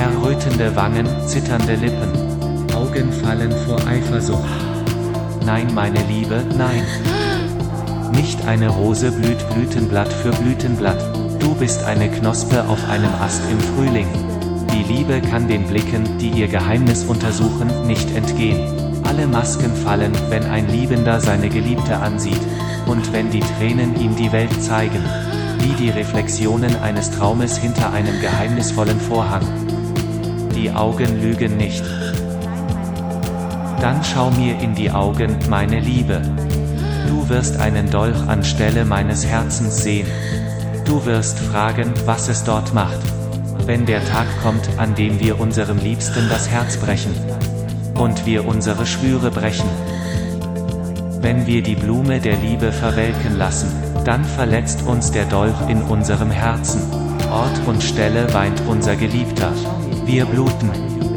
Errötende Wangen, zitternde Lippen. Augen fallen vor Eifersucht. Nein, meine Liebe, nein. Nicht eine Rose blüht Blütenblatt für Blütenblatt. Du bist eine Knospe auf einem Ast im Frühling. Die Liebe kann den Blicken, die ihr Geheimnis untersuchen, nicht entgehen. Alle Masken fallen, wenn ein Liebender seine Geliebte ansieht. Und wenn die Tränen ihm die Welt zeigen. Wie die Reflexionen eines Traumes hinter einem geheimnisvollen Vorhang. Die Augen lügen nicht. Dann schau mir in die Augen, meine Liebe. Du wirst einen Dolch anstelle meines Herzens sehen. Du wirst fragen, was es dort macht. Wenn der Tag kommt, an dem wir unserem Liebsten das Herz brechen. Und wir unsere Schwüre brechen. Wenn wir die Blume der Liebe verwelken lassen, dann verletzt uns der Dolch in unserem Herzen. Ort und Stelle weint unser Geliebter. Bier bluten.